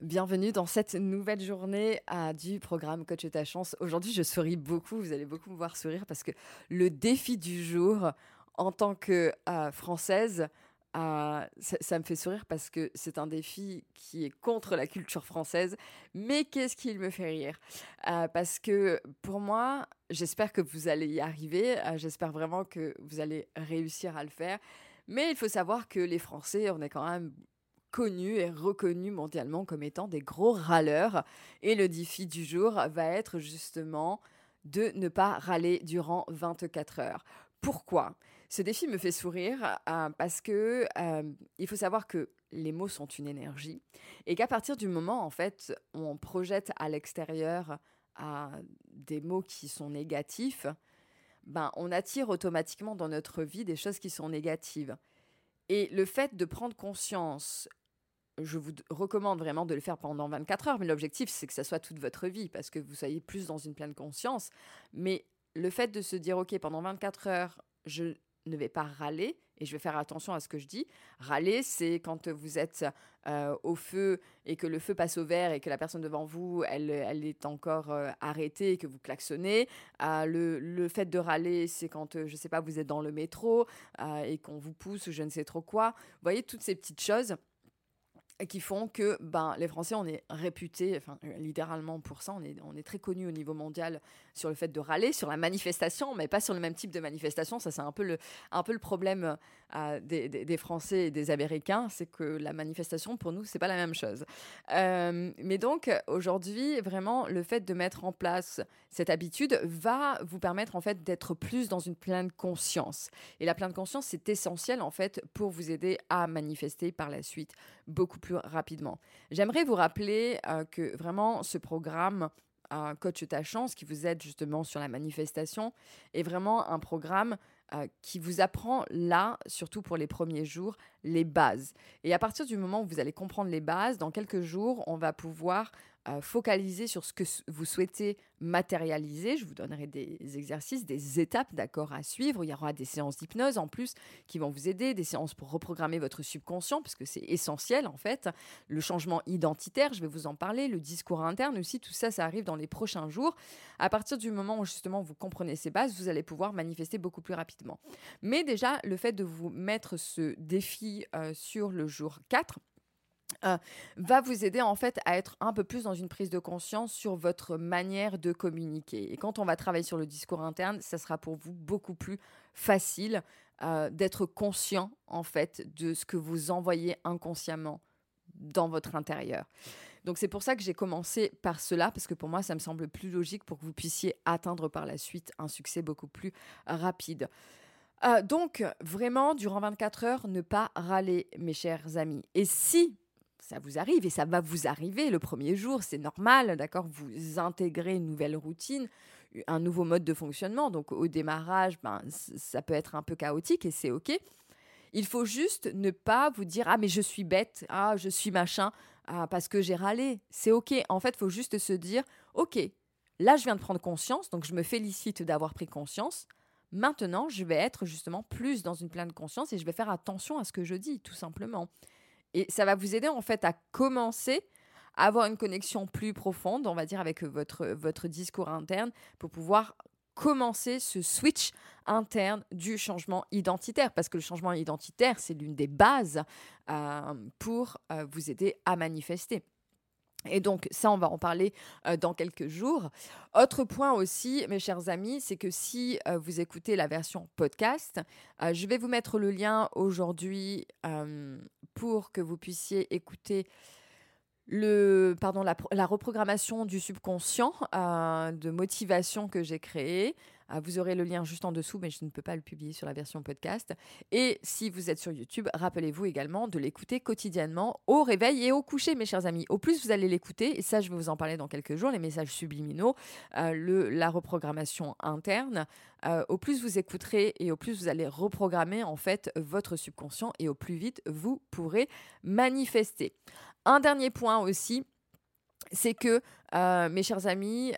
Bienvenue dans cette nouvelle journée du programme Coach ta chance. Aujourd'hui, je souris beaucoup, vous allez beaucoup me voir sourire parce que le défi du jour en tant que euh, française, euh, ça, me fait sourire parce que c'est un défi qui est contre la culture française. Mais qu'est-ce qui me fait rire? Euh, Parce que pour moi, j'espère que vous allez y arriver. j'espère vraiment que vous allez réussir à le faire. Mais il faut savoir que les Français, on est quand même connus et reconnus mondialement comme étant des gros râleurs. Et le défi du jour va être justement de ne pas râler durant 24 heures. Pourquoi? Ce défi me fait sourire euh, parce que euh, il faut savoir que les mots sont une énergie et qu'à partir du moment en fait on projette à l'extérieur euh, des mots qui sont négatifs, ben on attire automatiquement dans notre vie des choses qui sont négatives. Et le fait de prendre conscience je vous recommande vraiment de le faire pendant 24 heures, mais l'objectif, c'est que ça soit toute votre vie, parce que vous soyez plus dans une pleine conscience. Mais le fait de se dire, OK, pendant 24 heures, je ne vais pas râler et je vais faire attention à ce que je dis. Râler, c'est quand vous êtes euh, au feu et que le feu passe au vert et que la personne devant vous, elle, elle est encore euh, arrêtée et que vous klaxonnez. Euh, le, le, fait de râler, c'est quand, je ne sais pas, vous êtes dans le métro et qu'on vous pousse ou je ne sais trop quoi. Vous voyez, toutes ces petites choses qui font que ben, les Français, on est réputés, enfin, littéralement pour ça, on est, on est très connus au niveau mondial sur le fait de râler, sur la manifestation, mais pas sur le même type de manifestation. Ça, c'est un, peu le, un peu le problème euh, des, des, Français et des Américains, c'est que la manifestation, pour nous, c'est pas la même chose. Euh, mais donc, aujourd'hui, vraiment, le fait de mettre en place cette habitude va vous permettre, en fait, d'être plus dans une pleine conscience. Et la pleine conscience, c'est essentiel, en fait, pour vous aider à manifester par la suite beaucoup plus rapidement. J'aimerais vous rappeler euh, que vraiment ce programme euh, Coach ta chance qui vous aide justement sur la manifestation est vraiment un programme euh, qui vous apprend là, surtout pour les premiers jours, les bases. Et à partir du moment où vous allez comprendre les bases, dans quelques jours, on va pouvoir focaliser sur ce que vous souhaitez matérialiser. Je vous donnerai des exercices, des étapes d'accord à suivre. Il y aura des séances d'hypnose en plus qui vont vous aider, des séances pour reprogrammer votre subconscient parce que c'est essentiel en fait. Le changement identitaire, je vais vous en parler, le discours interne aussi, tout ça, ça arrive dans les prochains jours. À partir du moment où justement vous comprenez ces bases, vous allez pouvoir manifester beaucoup plus rapidement. Mais déjà, le fait de vous mettre ce défi euh, sur le jour 4, euh, va vous aider en fait à être un peu plus dans une prise de conscience sur votre manière de communiquer. Et quand on va travailler sur le discours interne, ça sera pour vous beaucoup plus facile euh, d'être conscient en fait de ce que vous envoyez inconsciemment dans votre intérieur. Donc c'est pour ça que j'ai commencé par cela, parce que pour moi, ça me semble plus logique pour que vous puissiez atteindre par la suite un succès beaucoup plus rapide. Euh, donc, vraiment, durant 24 heures, ne pas râler, mes chers amis. Et si ça vous arrive et ça va vous arriver le premier jour, c'est normal, d'accord? Vous intégrez une nouvelle routine, un nouveau mode de fonctionnement. Donc au démarrage, ben, ça peut être un peu chaotique et c'est OK. Il faut juste ne pas vous dire ah mais je suis bête, ah je suis machin, ah, parce que j'ai râlé. C'est OK. En fait, il faut juste se dire OK, là je viens de prendre conscience, donc je me félicite d'avoir pris conscience. Maintenant, je vais être justement plus dans une pleine conscience et je vais faire attention à ce que je dis, tout simplement. Et ça va vous aider en fait à commencer à avoir une connexion plus profonde, on va dire, avec votre, votre discours interne pour pouvoir commencer ce switch interne du changement identitaire, parce que le changement identitaire, c'est l'une des bases euh, pour euh, vous aider à manifester. Et donc ça, on va en parler euh, dans quelques jours. Autre point aussi, mes chers amis, c'est que si euh, vous écoutez la version podcast, euh, je vais vous mettre le lien aujourd'hui pour que vous puissiez écouter le, pardon, la, reprogrammation du subconscient de motivation que j'ai créée. Ah, vous aurez le lien juste en dessous, mais je ne peux pas le publier sur la version podcast. Et si vous êtes sur YouTube, rappelez-vous également de l'écouter quotidiennement au réveil et au coucher, mes chers amis. Au plus vous allez l'écouter, et ça je vais vous en parler dans quelques jours, les messages subliminaux, euh, le, la reprogrammation interne, euh, au plus vous écouterez et au plus vous allez reprogrammer en fait votre subconscient et au plus vite vous pourrez manifester. Un dernier point aussi, c'est que, euh, mes chers amis,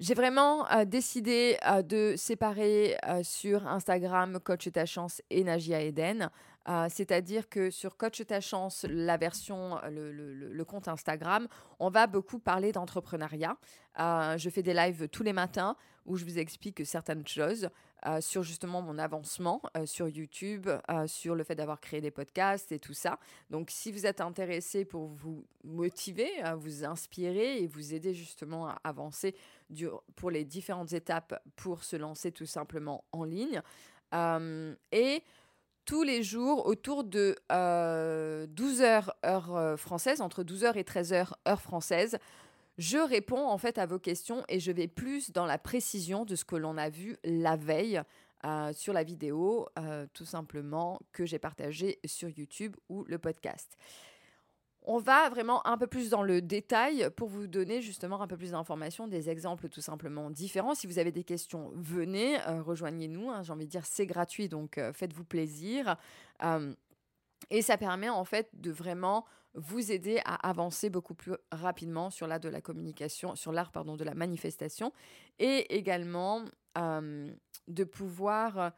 j'ai vraiment euh, décidé euh, de séparer euh, sur Instagram Coach ta chance et Nagia Eden. C'est-à-dire que sur Coach ta chance, la version, le, le, compte Instagram, on va beaucoup parler d'entrepreneuriat. je fais des lives tous les matins où je vous explique certaines choses. Euh, sur justement mon avancement euh, sur YouTube, euh, sur le fait d'avoir créé des podcasts et tout ça. Donc si vous êtes intéressé pour vous motiver, vous inspirer et vous aider justement à avancer pour les différentes étapes pour se lancer tout simplement en ligne. et tous les jours autour de 12h heure française, entre 12h et 13h heure française, je réponds en fait à vos questions et je vais plus dans la précision de ce que l'on a vu la veille euh, sur la vidéo, euh, tout simplement, que j'ai partagé sur YouTube ou le podcast. On va vraiment un peu plus dans le détail pour vous donner justement un peu plus d'informations, des exemples tout simplement différents. Si vous avez des questions, venez, euh, rejoignez-nous. Hein, j'ai envie de dire, c'est gratuit, donc faites-vous plaisir. Et ça permet en fait de vraiment vous aider à avancer beaucoup plus rapidement sur l'art de la communication, sur l'art pardon de la manifestation, et également de pouvoir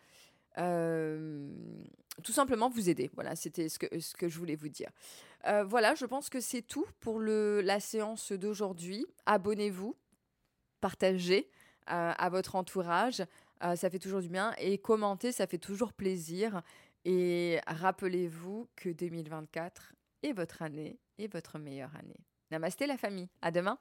tout simplement vous aider. Voilà, c'était ce que, ce que je voulais vous dire. voilà, je pense que c'est tout pour le, la séance d'aujourd'hui. Abonnez-vous, partagez à votre entourage, ça fait toujours du bien, et commentez, ça fait toujours plaisir. Et rappelez-vous que 2024 et votre année est votre meilleure année. Namasté la famille. À demain.